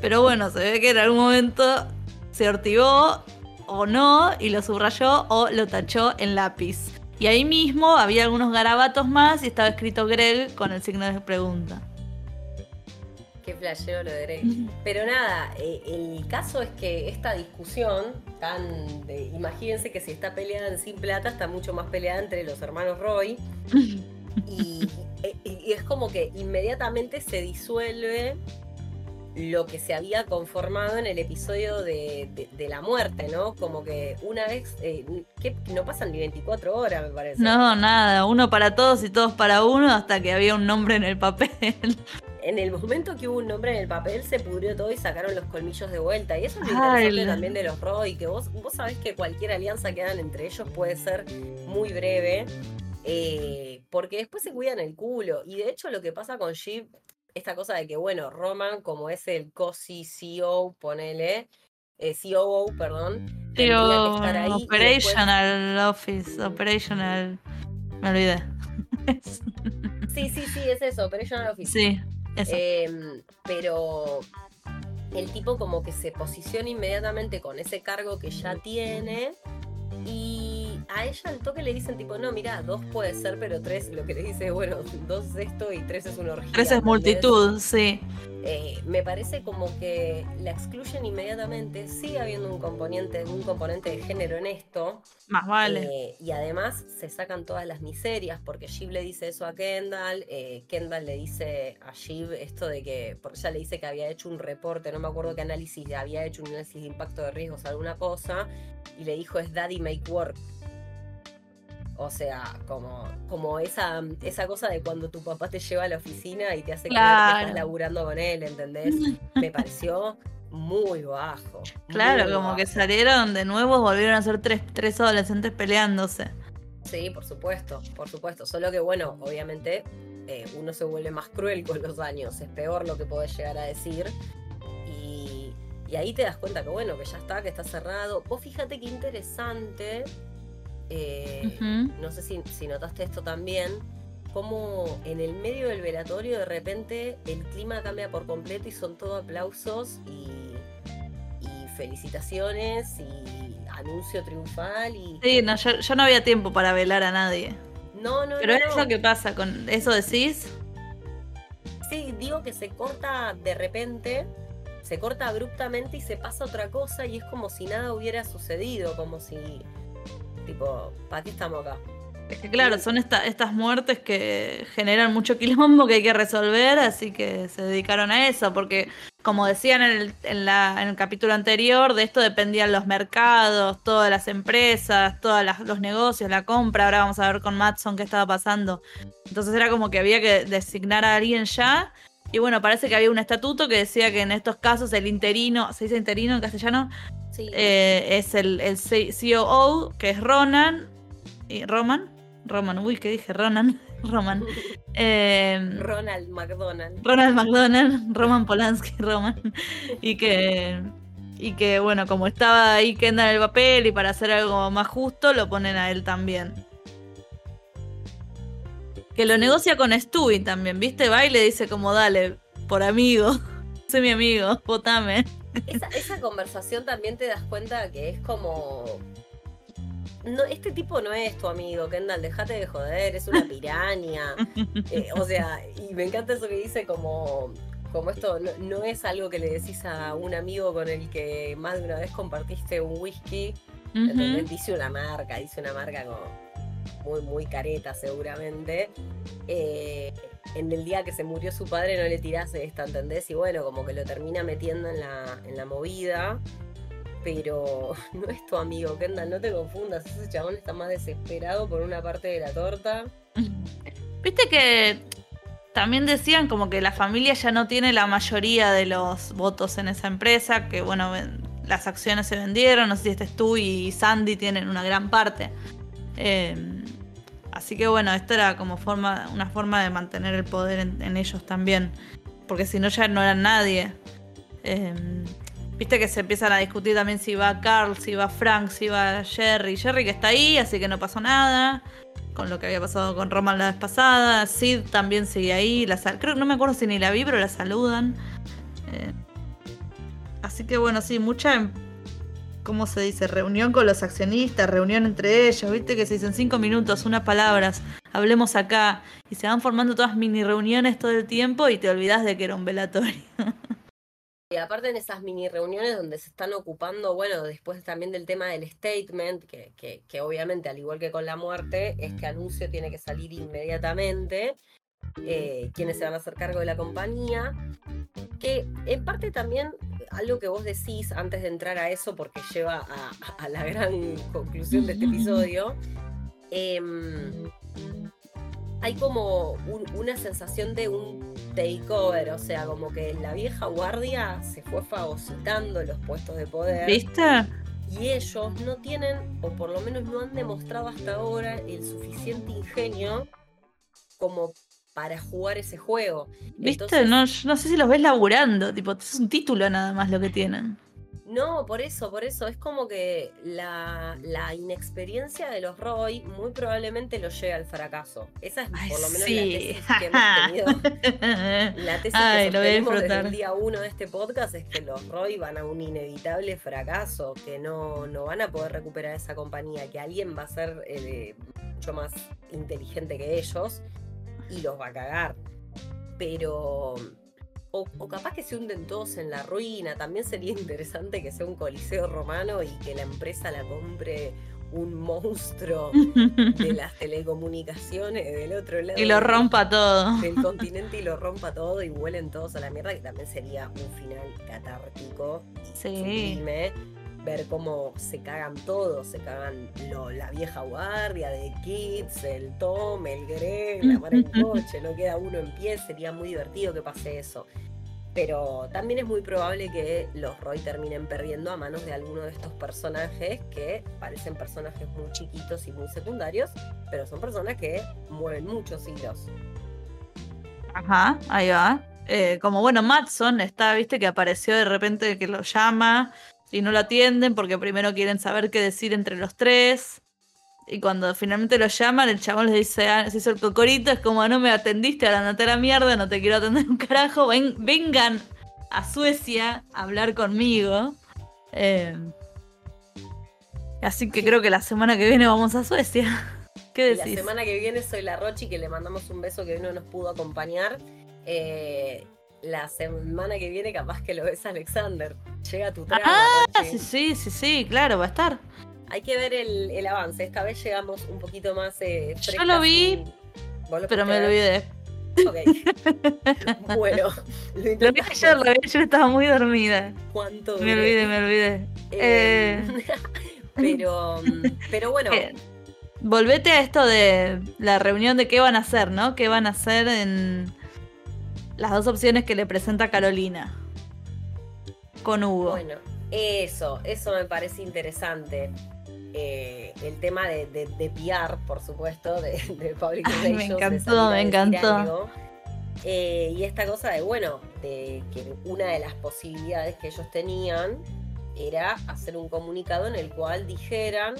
Pero bueno, se ve que en algún momento se ortigó o no y lo subrayó o lo tachó en lápiz. Y ahí mismo había algunos garabatos más y estaba escrito Greg con el signo de pregunta. Qué flasheo lo de Greg. Pero nada, eh, el caso es que esta discusión, tan de, imagínense que si está peleada en Sin Plata, está mucho más peleada entre los hermanos Roy. y es como que inmediatamente se disuelve lo que se había conformado en el episodio de, la muerte, ¿no? Como que una vez, eh, que no pasan ni 24 horas, me parece. No, nada, uno para todos y todos para uno hasta que había un nombre en el papel. En el momento que hubo un nombre en el papel, se pudrió todo y sacaron los colmillos de vuelta. Y eso es lo interesante también de los Roy, que vos, vos sabés que cualquier alianza que hagan entre ellos puede ser muy breve. Eh, porque después se cuidan el culo. Y de hecho lo que pasa con Jeep esta cosa de que, bueno, Roman, como es el co-CEO, ponele, eh, COO, perdón, tendría que estar ahí. Operational Office, Operational. Me olvidé. sí, sí, sí, es eso, Operational Office. Sí, eso. Em, pero el tipo como que se posiciona inmediatamente con ese cargo que ya tiene y a ella al toque le dicen tipo, no, mira, dos puede ser, pero tres, lo que le dice, bueno, dos es esto y tres es una orgía. Tres es multitud, sí. Eh, me parece como que la excluyen inmediatamente, sigue habiendo un componente, un componente de género en esto. Más vale. Eh, y además se sacan todas las miserias, porque Shiv le dice eso a Kendall, eh, Kendall le dice a Shiv esto de que, porque ella le dice que había hecho un reporte, no me acuerdo qué análisis, había hecho un análisis de impacto de riesgos, alguna cosa, y le dijo es Daddy Make Work. O sea, como, como esa, esa cosa de cuando tu papá te lleva a la oficina y te hace creer que estás laburando con él, ¿entendés? Me pareció muy bajo. Claro, como que salieron de nuevo, volvieron a ser tres, tres adolescentes peleándose. Sí, por supuesto, por supuesto. Solo que, bueno, obviamente eh, uno se vuelve más cruel con los años. Es peor lo que podés llegar a decir. Y, y ahí te das cuenta que, bueno, que ya está, que está cerrado. Vos fíjate qué interesante eh, no sé si, notaste esto también, como en el medio del velatorio de repente el clima cambia por completo y son todo aplausos y, felicitaciones y anuncio triunfal. Y... Sí, no, yo, no había tiempo para velar a nadie. No, no, Pero es lo que pasa con eso decís. Sí, digo que se corta de repente, se corta abruptamente y se pasa otra cosa y es como si nada hubiera sucedido, como si Tipo, ¿para qué estamos acá? Es que claro, son estas muertes que generan mucho quilombo que hay que resolver, así que se dedicaron a eso, porque como decían en el, en en el capítulo anterior, de esto dependían los mercados, todas las empresas, todos los negocios, la compra, ahora vamos a ver con Matson qué estaba pasando. Entonces era como que había que designar a alguien ya, y bueno, parece que había un estatuto que decía que en estos casos el interino, ¿se dice interino en castellano? Eh, es el, el COO, que es Ronan. Y Roman. Roman, uy, ¿qué dije? Ronan. Roman. Em, Ronald McDonald. Ronald McDonald, Roman Polanski, Roman. Y que. Y que, bueno, como estaba ahí Kendall en el papel y para hacer algo más justo, lo ponen a él también. Que lo negocia con Stewie también, ¿viste? Va y le dice como, dale, por amigo, sé mi amigo, votame. Esa, conversación también te das cuenta que es como. No, este tipo no es tu amigo, Kendall, déjate de joder, es una piraña. Eh, o sea, y me encanta eso que dice como, como esto no, es algo que le decís a un amigo con el que más de una vez compartiste un whisky. Dice una marca, dice una marca como muy, muy careta seguramente. Eh, en el día que se murió su padre no le tirase esta, ¿entendés? Y bueno, como que lo termina metiendo en la, en la movida. Pero no es tu amigo, Kendall, no te confundas. Ese chabón está más desesperado por una parte de la torta. Viste que también decían como que la familia ya no tiene la mayoría de los votos en esa empresa, que bueno, las acciones se vendieron, no sé si este tú y Sandy tienen una gran parte. Eh, Así que bueno, esto era como forma, una forma de mantener el poder en, ellos también. Porque si no ya no eran nadie. Em, viste que se empiezan a discutir también si va Carl, si va Frank, si va Jerry. Jerry que está ahí, así que no pasó nada. Con lo que había pasado con Roman la vez pasada. Sid también sigue ahí. La creo no me acuerdo si ni la vi, pero la saludan. Eh, así que bueno, sí, mucha ¿cómo se dice? Reunión con los accionistas, reunión entre ellos, viste que se dicen cinco minutos, unas palabras, hablemos acá, y se van formando todas mini reuniones todo el tiempo y te olvidas de que era un velatorio. Y aparte en esas mini reuniones donde se están ocupando, bueno, después también del tema del statement, que, que, obviamente al igual que con la muerte, este anuncio tiene que salir inmediatamente, eh, quienes se van a hacer cargo de la compañía, que en parte también algo que vos decís antes de entrar a eso, porque lleva a, la gran conclusión de este episodio, em, hay como una sensación de un takeover, o sea, como que la vieja guardia se fue fagocitando los puestos de poder. ¿Viste? Y ellos no tienen, o por lo menos no han demostrado hasta ahora, el suficiente ingenio como para jugar ese juego. ¿Viste? no, no sé si los ves laburando, tipo, es un título nada más lo que tienen. No, por eso, por eso. Es como que la, inexperiencia de los Roy muy probablemente los lleve al fracaso. Esa es por lo menos la tesis que hemos tenido. La tesis que sostenemos desde el día uno de este podcast es que los Roy van a un inevitable fracaso, que no, no van a poder recuperar esa compañía, que alguien va a ser eh, mucho más inteligente que ellos y los va a cagar. Pero O, o capaz que se hunden todos en la ruina. También sería interesante que sea un coliseo romano y que la empresa la compre un monstruo de las telecomunicaciones del otro lado. Y lo rompa todo. Del continente y lo rompa todo y vuelen todos a la mierda, que también sería un final catártico y Sí. sublime. Ver cómo se cagan todos, se cagan lo- la vieja guardia de Kids, el Tom, el Greg, la mar en coche, no queda uno en pie, sería muy divertido que pase eso. Pero también es muy probable que los Roy terminen perdiendo a manos de alguno de estos personajes que parecen personajes muy chiquitos y muy secundarios, pero son personas que mueven muchos hilos. Ajá, ahí va. Eh, como bueno, Matson está, viste, que apareció de repente que lo llama y no lo atienden porque primero quieren saber qué decir entre los tres. Y cuando finalmente lo llaman, el chabón les dice, ah, se hizo el cocorito, es como no me atendiste, ahora andate a la mierda, no te quiero atender un carajo, ven- vengan a Suecia a hablar conmigo. Eh, así que creo que la semana que viene vamos a Suecia. ¿Qué Y la decís? semana que viene soy la Rochi, que le mandamos un beso que hoy no nos pudo acompañar. Eh, la semana que viene capaz que lo ves a Alexander. Llega tu trama, Ah, sí, sí, sí, sí, claro, va a estar. Hay que ver el, el avance. Esta vez llegamos un poquito más eh, Yo lo vi, y- ¿Vos lo Pero me olvidé. Ok. bueno, lo Lo vi ayer, lo vi ayer, estaba muy dormida. ¿Cuánto Me olvidé, me olvidé. Eh, pero, pero bueno, Eh, volvete a esto de la reunión de qué van a hacer, ¿no? ¿Qué van a hacer en las dos opciones que le presenta Carolina? Con Hugo. Bueno, eso, eso me parece interesante. Eh, el tema de, de, de PR, por supuesto, de, de Public Ay, me encantó, me encantó. Eh, y esta cosa de, bueno, de que una de las posibilidades que ellos tenían era hacer un comunicado en el cual dijeran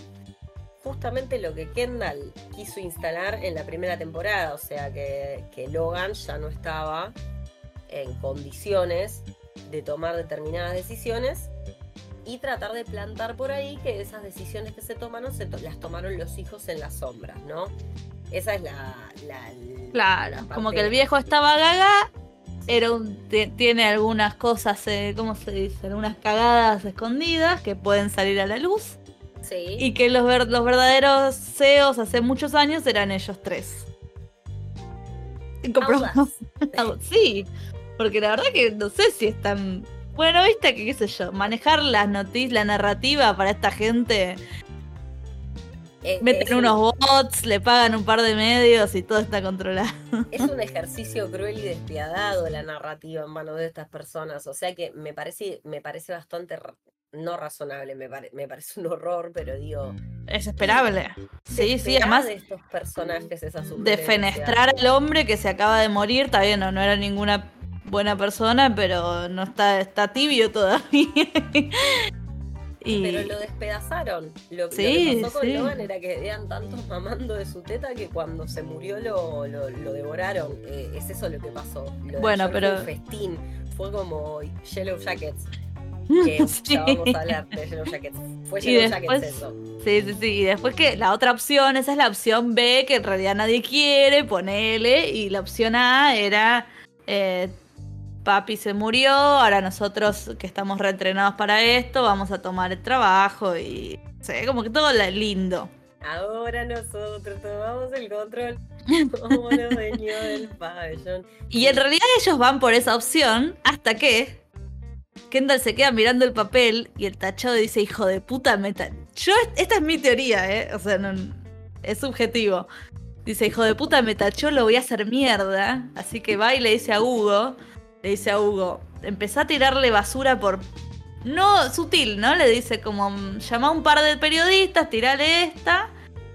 justamente lo que Kendall quiso instalar en la primera temporada, o sea que, que Logan ya no estaba en condiciones de tomar determinadas decisiones y tratar de plantar por ahí que esas decisiones que se tomaron se to- las tomaron los hijos en las sombras, ¿no? Esa es la... la- la Claro, como que el viejo estaba gaga, era un, ti- tiene algunas cosas, eh, ¿cómo se dice? Algunas cagadas escondidas que pueden salir a la luz. Sí. Y que los, ver- los verdaderos CEOs hace muchos años eran ellos tres. Comprobamos- sí, porque la verdad que no sé si están. Bueno, viste que qué sé yo, manejar las noticias, la narrativa para esta gente, Eh, meten es un- unos bots, le pagan un par de medios y todo está controlado. Es un ejercicio cruel y despiadado la narrativa en manos de estas personas. O sea que me parece, me parece bastante no razonable, me, pare- me parece un horror, pero digo. Es esperable. Sí, sí, además de estos personajes esa de sugerencia. fenestrar al hombre que se acaba de morir, está bien, no, no era ninguna buena persona, pero no está, está tibio todavía. y Pero lo despedazaron. Lo, que pasó con sí. Logan era que eran tantos mamando de su teta que cuando se murió lo, lo, lo devoraron. Eh, es eso lo que pasó. Lo Bueno, fue pero- un festín. Fue como Yellow Jackets. Que Sí. ya vamos a hablar de Yellow Jackets. Fue Yellow después- Jackets eso. Sí, sí, sí. Y después que la otra opción, esa es la opción B, que en realidad nadie quiere, ponele. Y la opción A era, eh, papi se murió, ahora nosotros que estamos reentrenados para esto, vamos a tomar el trabajo y... sé, como que todo lindo. Ahora nosotros tomamos el control como los dueños del pabellón. Y en realidad ellos van por esa opción hasta que Kendall se queda mirando el papel y el tachado dice, hijo de puta, me ta-". Yo, esta es mi teoría, ¿eh? O sea, es subjetivo. Dice, hijo de puta, me tachó, lo voy a hacer mierda. Así que va y le dice a Hugo, le dice a Hugo, empezá a tirarle basura por... No, sutil, ¿no? Le dice como, "Mm, llama a un par de periodistas, tirale esta.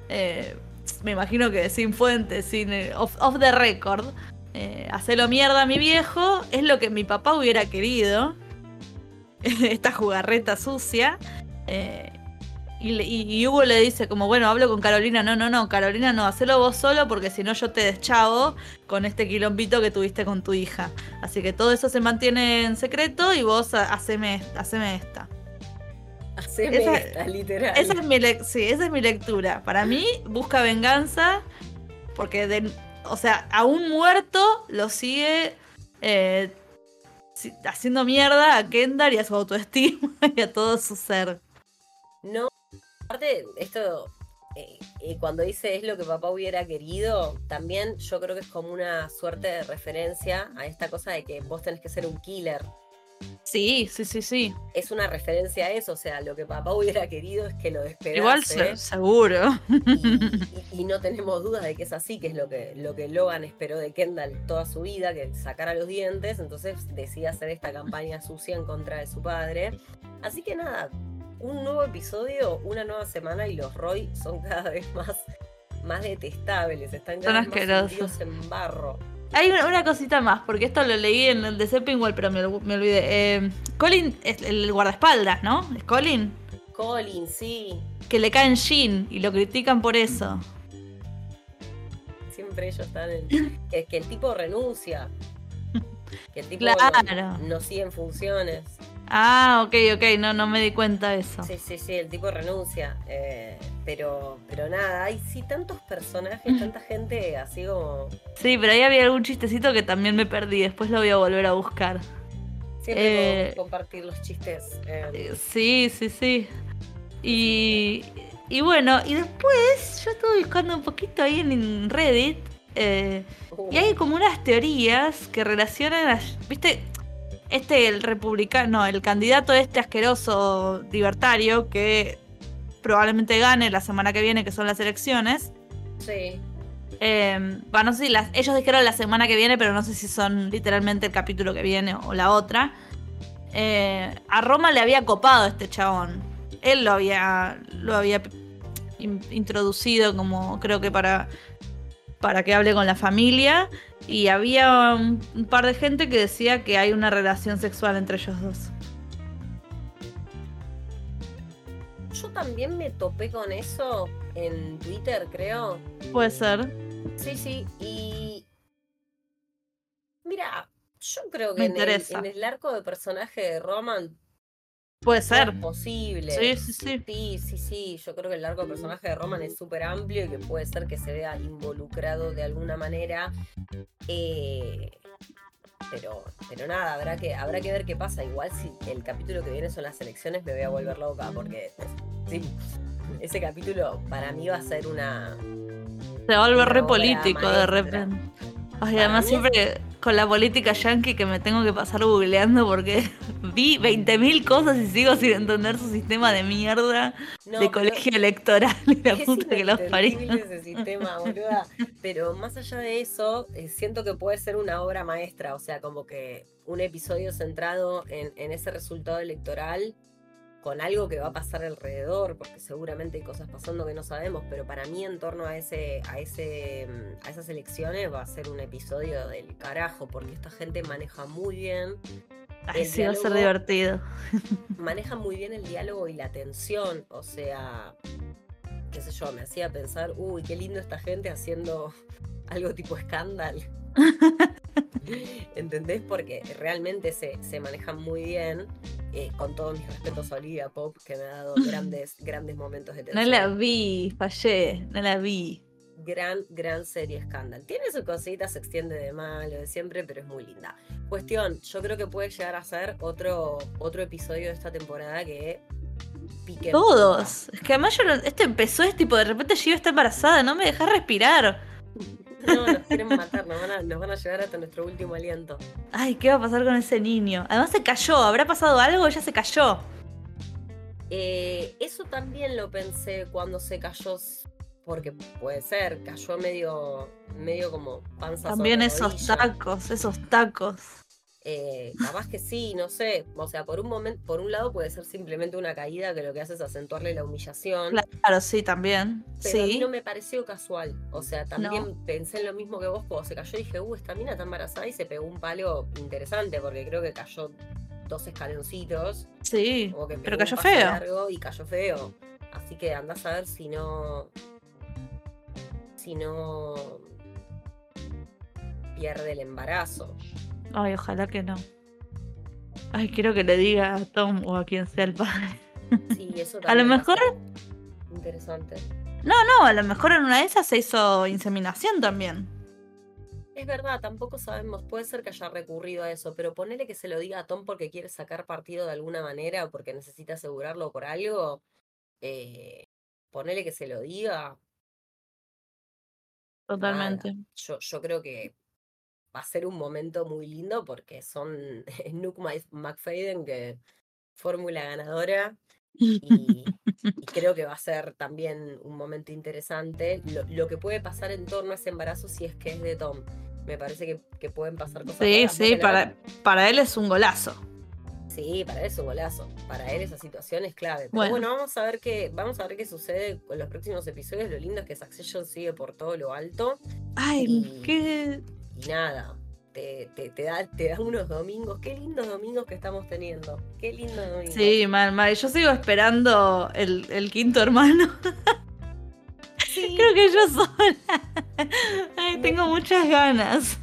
Eh, me imagino que sin fuentes, sin eh, off, the record. Eh, hacelo mierda mi viejo, es lo que mi papá hubiera querido. Esta jugarreta sucia. Eh, y, Hugo le dice como, bueno, hablo con Carolina. No, no, no, Carolina no, hacelo vos solo porque si no yo te deschavo con este quilombito que tuviste con tu hija. Así que todo eso se mantiene en secreto y vos ha- haceme, haceme esta. Haceme Esa- esta, literal. Esa es mi sí, esa es mi lectura. Para mí, busca venganza. Porque, de, o sea, a un muerto lo sigue eh, haciendo mierda a Kendall y a su autoestima y a todo su ser. No, aparte, esto, eh, eh, cuando dice es lo que papá hubiera querido, también yo creo que es como una suerte de referencia a esta cosa de que vos tenés que ser un killer. Sí, sí, sí, sí. Es una referencia a eso, o sea, lo que papá hubiera querido es que lo despegase. Igual seguro. Y, no tenemos dudas de que es así, que es lo que, lo que Logan esperó de Kendall toda su vida, que sacara los dientes, entonces decide hacer esta campaña sucia en contra de su padre. Así que nada, un nuevo episodio, una nueva semana y los Roy son cada vez más, más detestables, están cada vez más en barro. Hay una, cosita más, porque esto lo leí en el de Seppingwell, pero me, olvidé. Eh, Colin es el guardaespaldas, ¿no? ¿Es Colin? Colin, sí. Que le caen Jean y lo critican por eso. Siempre ellos están en. que, que el tipo renuncia. Que el tipo claro. no, no sigue en funciones. Ah, ok, ok, no, no me di cuenta de eso. Sí, sí, sí, el tipo renuncia. Eh, pero, pero nada, hay sí tantos personajes, tanta gente así como. Sí, pero ahí había algún chistecito que también me perdí, después lo voy a volver a buscar. Siempre eh, compartir los chistes. Eh. Sí, sí, sí. Y, y bueno, y después yo estuve buscando un poquito ahí en Reddit. y hay como unas teorías que relacionan a. ¿Viste? Este, el republicano, el candidato este asqueroso libertario que probablemente gane la semana que viene, que son las elecciones. Sí. Eh, bueno, no sé si las, ellos dijeron la semana que viene, pero no sé si son literalmente el capítulo que viene o la otra. Eh, a Roma le había copado este chabón. Él lo había, lo había introducido como creo que para, para que hable con la familia y había un, par de gente que decía que hay una relación sexual entre ellos dos. Yo también me topé con eso en Twitter, creo. Puede ser. Sí, sí, y... Mira, yo creo que en el, en el, arco de personaje de Roman Puede ser. posible. Sí, sí, sí. Sí, sí, sí. Yo creo que el largo personaje de Roman es súper amplio y que puede ser que se vea involucrado de alguna manera. Eh, pero, pero nada, habrá que, habrá que ver qué pasa. Igual si el capítulo que viene son las elecciones, me voy a volver loca porque sí, ese capítulo para mí va a ser una. Se va a volver re político de repente. Ay, además siempre con la política yankee que me tengo que pasar googleando porque vi 20.000 cosas y sigo sin entender su sistema de mierda de colegio electoral y la puta que los parió. ese sistema, boluda. Pero más allá de eso, eh, siento que puede ser una obra maestra, o sea, como que un episodio centrado en, en ese resultado electoral con algo que va a pasar alrededor, porque seguramente hay cosas pasando que no sabemos, pero para mí en torno a ese, a ese, a esas elecciones va a ser un episodio del carajo, porque esta gente maneja muy bien. Ay, sí, va a ser divertido. Maneja muy bien el diálogo y la tensión, o sea, qué sé yo, me hacía pensar, uy, qué lindo esta gente haciendo algo tipo escándalo. ¿Entendés? Porque realmente se, se manejan muy bien. Eh, con todos mis respetos a Olivia Pop, que me ha dado grandes, grandes momentos de tensión. No la vi, fallé, no la vi. Gran, gran serie Scandal. Tiene sus cositas, se extiende de malo de siempre, pero es muy linda. Cuestión, yo creo que puede llegar a ser otro, otro episodio de esta temporada que pique. Todos. Es que además yo este empezó, es tipo, de repente Gio está embarazada, no me dejas respirar. No, nos quieren matar, nos van, a, nos van a llevar hasta nuestro último aliento. Ay, ¿qué va a pasar con ese niño? Además se cayó, ¿habrá pasado algo? Ya se cayó. Eh, eso también lo pensé cuando se cayó, porque puede ser, cayó medio, medio como panza También esos tacos, esos tacos. Eh, capaz que sí, no sé. O sea, por un momento, por un lado puede ser simplemente una caída que lo que hace es acentuarle la humillación. Claro, sí, también. Pero a mí no me pareció casual. O sea, también pensé en lo mismo que vos cuando se cayó y dije, uh, esta mina está embarazada y se pegó un palo interesante porque creo que cayó dos escaloncitos. Sí, pero cayó feo. Largo y cayó feo. Así que andás a ver si no. Si no. pierde el embarazo. Ay, ojalá que no. Ay, quiero que le diga a Tom o a quien sea el padre. Sí, eso también. a lo mejor. Interesante. No, no, a lo mejor en una de esas se hizo inseminación también. Es verdad, tampoco sabemos, puede ser que haya recurrido a eso, pero ponele que se lo diga a Tom porque quiere sacar partido de alguna manera o porque necesita asegurarlo por algo. Eh, ponele que se lo diga. Totalmente. Yo, yo creo que va a ser un momento muy lindo porque son Nook McFadden, que fórmula ganadora, y, creo que va a ser también un momento interesante. Lo, que puede pasar en torno a ese embarazo si es que es de Tom. Me parece que, que pueden pasar cosas. Sí, sí, para, para él es un golazo. Sí, para él es un golazo. Para él esa situación es clave. Pero bueno, vamos a ver qué, vamos a ver qué sucede con los próximos episodios. Lo lindo es que Succession sigue por todo lo alto. Ay, qué. Y nada, te, te, da, te da unos domingos. Qué lindos domingos que estamos teniendo. Qué lindos domingos. Sí, mal, mal. Yo sigo esperando el, el quinto hermano. Creo que yo sola. Ay, tengo muchas ganas.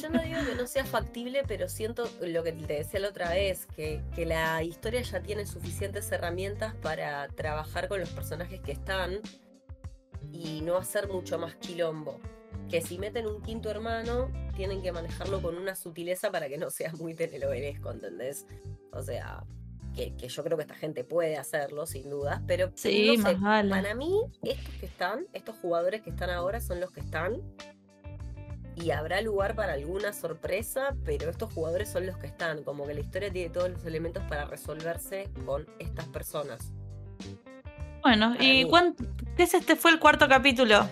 Yo no digo que no sea factible, pero siento lo que te decía la otra vez, que, que la historia ya tiene suficientes herramientas para trabajar con los personajes que están y no hacer mucho más quilombo que si meten un quinto hermano, tienen que manejarlo con una sutileza para que no sea muy telenovelesco, ¿entendés? O sea, que, yo creo que esta gente puede hacerlo, sin dudas, pero sí, para mí, estos que están, estos jugadores que están ahora son los que están. Y habrá lugar para alguna sorpresa, pero estos jugadores son los que están. Como que la historia tiene todos los elementos para resolverse con estas personas. Bueno, ¿y cuánto, qué es este? Fue el cuarto capítulo.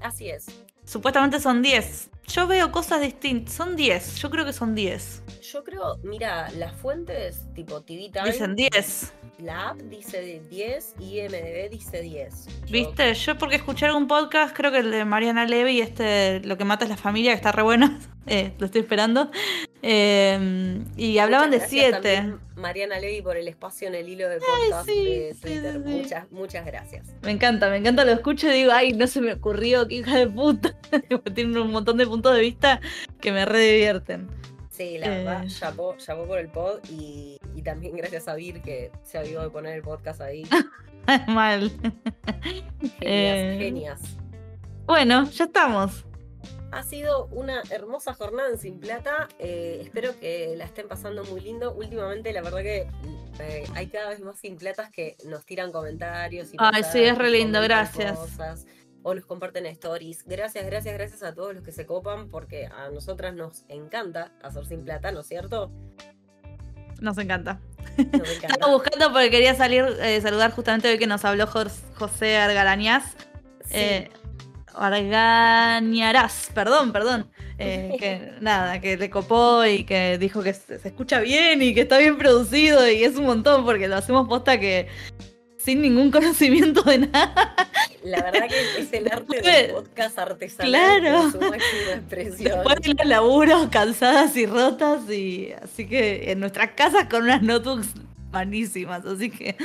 Así es. Supuestamente son 10. Yo veo cosas distintas. Son 10. Yo creo que son 10. Yo creo, mira, las fuentes tipo TV Time. Dicen 10. La app dice 10 y MDB dice 10. ¿Viste? Yo porque escuché algún podcast, creo que el de Mariana Levy, este, Lo que mata es la familia, que está re bueno. Eh, lo estoy esperando. Em, y hablaban de 7. Mariana Levy por el espacio en el hilo de podcast de Twitter. muchas, muchas gracias. Me encanta, me encanta, lo escucho y digo, ay, no se me ocurrió, qué hija de puta. Tiene un montón de puntos de vista que me re divierten. Sí, la verdad, llamó, eh. por el pod y, también gracias a Vir que se avivó de poner el podcast ahí. Mal. Genias, eh, genias. Bueno, ya estamos. Ha sido una hermosa jornada en Sin Plata. Eh, espero que la estén pasando muy lindo. Últimamente, la verdad que hay cada vez más Sin Platas que nos tiran comentarios. Y Ay, sí, es re lindo, gracias o nos comparten stories. Gracias, gracias, gracias a todos los que se copan porque a nosotras nos encanta hacer sin plata, ¿no es cierto? Nos encanta. Estaba buscando porque quería salir, eh, saludar justamente hoy que nos habló José Argarañaz. Eh, Argañarás, perdón, perdón. Eh, que nada, que le copó y que dijo que se, escucha bien y que está bien producido y es un montón porque lo hacemos posta que sin ningún conocimiento de nada. La verdad que es el arte del podcast artesanal claro. su expresión. Después de los laburos cansadas y rotas, y así que en nuestras casas con unas notebooks manísimas, así que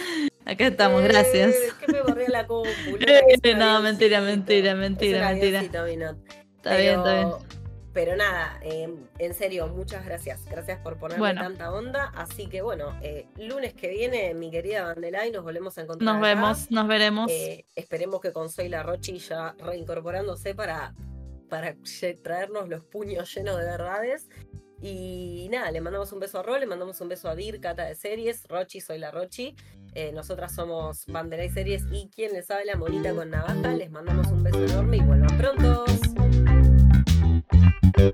acá estamos, eh, gracias. Que me borré la no, mentira, mentira, mentira, mentira. Está bien, está bien. Pero nada, em, en serio, muchas gracias. Gracias por ponerme tanta onda. Así que bueno, eh, lunes que viene, mi querida Vandelay, nos volvemos a encontrar. Nos vemos, nos veremos. Eh, esperemos que con Soy la Rochi ya reincorporándose para, para traernos los puños llenos de verdades. Y nada, le mandamos un beso a Ro, le mandamos un beso a Dir, Cata de Series, Rochi, soy la Rochi. Eh, nosotras somos Vandelay Series y quien les sabe la monita con navaja. Les mandamos un beso enorme y vuelvan pronto. Thank you.